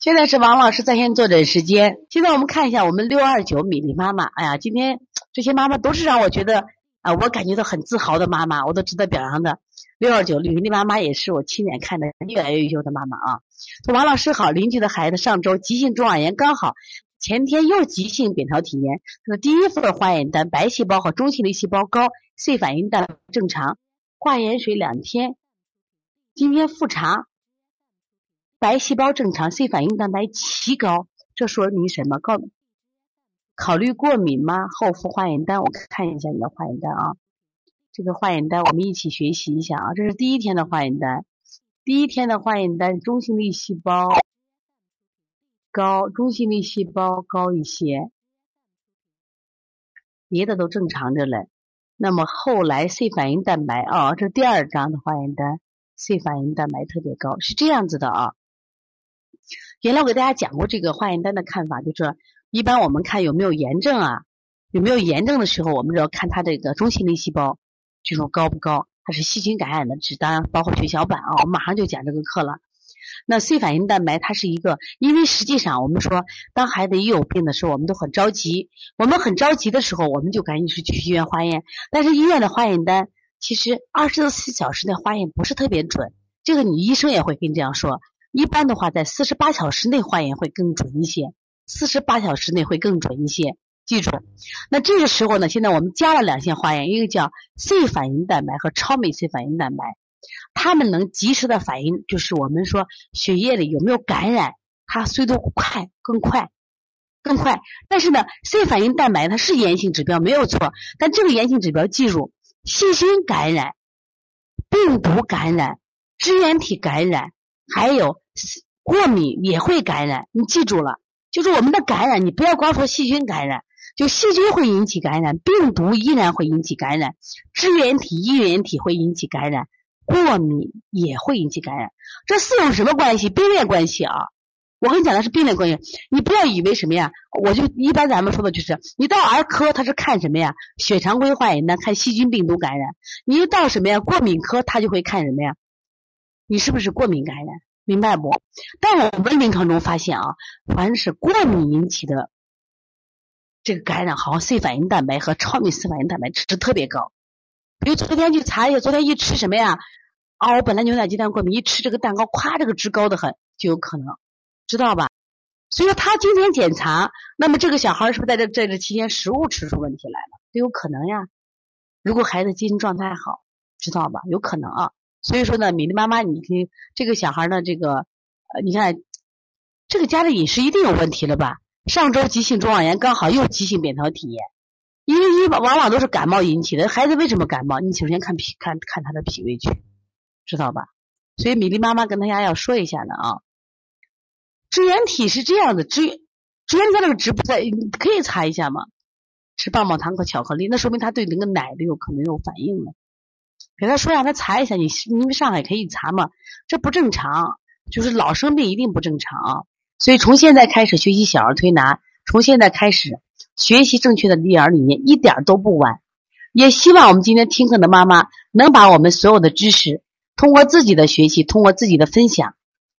现在是王老师在线坐诊时间。现在我们看一下我们六二九米粒妈妈。哎呀，今天这些妈妈都是让我觉得啊，我感觉到很自豪的妈妈，我都值得表扬的。六二九米粒妈妈也是我亲眼看的越来越优秀的妈妈啊。说王老师好，邻居的孩子上周急性中耳炎刚好，前天又急性扁桃体炎。他的第一份化验单，白细胞和中性粒细胞高，C 反应蛋正常，化盐水两天。今天复查。白细胞正常，C 反应蛋白奇高，这说明什么？告考虑过敏吗？后复化验单，我看一下你的化验单啊。这个化验单我们一起学习一下啊。这是第一天的化验单，第一天的化验单中性粒细胞高，中性粒细胞高一些，别的都正常着嘞。那么后来 C 反应蛋白啊，这第二张的化验单，C 反应蛋白特别高，是这样子的啊。原来我给大家讲过这个化验单的看法，就是一般我们看有没有炎症啊，有没有炎症的时候，我们就要看它这个中性粒细胞这种高不高，它是细菌感染的，指当包括血小板啊，我马上就讲这个课了。那 C 反应蛋白它是一个，因为实际上我们说，当孩子一有病的时候，我们都很着急，我们很着急的时候，我们就赶紧是去医院化验，但是医院的化验单其实二十四小时内化验不是特别准，这个你医生也会跟你这样说。一般的话，在四十八小时内化验会更准一些，四十八小时内会更准一些。记住，那这个时候呢，现在我们加了两项化验，一个叫 C 反应蛋白和超酶 C 反应蛋白，它们能及时的反应，就是我们说血液里有没有感染，它速度快，更快，更快。但是呢，C 反应蛋白它是炎性指标没有错，但这个炎性指标记住，细菌感染、病毒感染、支原体感染。还有过敏也会感染，你记住了，就是我们的感染，你不要光说细菌感染，就细菌会引起感染，病毒依然会引起感染，支原体、衣原体会引起感染，过敏也会引起感染。这四种什么关系？并列关系啊！我跟你讲的是并列关系，你不要以为什么呀？我就一般咱们说的就是，你到儿科他是看什么呀？血常规化验单看细菌、病毒感染，你一到什么呀？过敏科他就会看什么呀？你是不是过敏感染？明白不？但我们临床中发现啊，凡是过敏引起的这个感染，好像 C 反应蛋白和超敏 C 反应蛋白值特别高。比如昨天去查一下，昨天一吃什么呀？啊，我本来牛奶鸡蛋过敏，一吃这个蛋糕，夸，这个值高的很，就有可能，知道吧？所以说他今天检查，那么这个小孩是不是在这在这期间食物吃出问题来了？都有可能呀。如果孩子精神状态好，知道吧？有可能啊。所以说呢，米粒妈妈，你听这个小孩呢，这个呃，你看这个家的饮食一定有问题了吧？上周急性中耳炎刚好又急性扁桃体炎，因为一往往都是感冒引起的。孩子为什么感冒？你首先看脾，看看他的脾胃去，知道吧？所以米粒妈妈跟大家要说一下呢啊，支原体是这样的，支支原体那个值不在，你可以查一下嘛。吃棒棒糖和巧克力，那说明他对那个奶都有可能有反应了。给他说让他查一下，你因为上海可以查嘛，这不正常，就是老生病一定不正常，所以从现在开始学习小儿推拿，从现在开始学习正确的育儿理念一点都不晚。也希望我们今天听课的妈妈能把我们所有的知识通过自己的学习，通过自己的分享，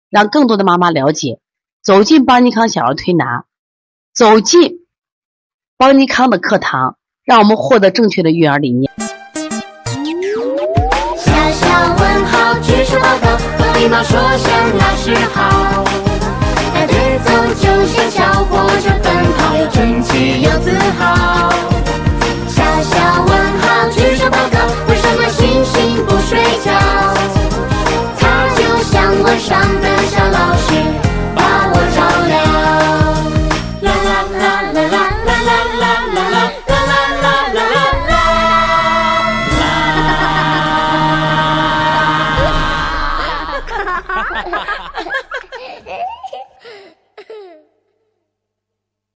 让更多的妈妈了解，走进邦尼康小儿推拿，走进邦尼康的课堂，让我们获得正确的育儿理念。自豪。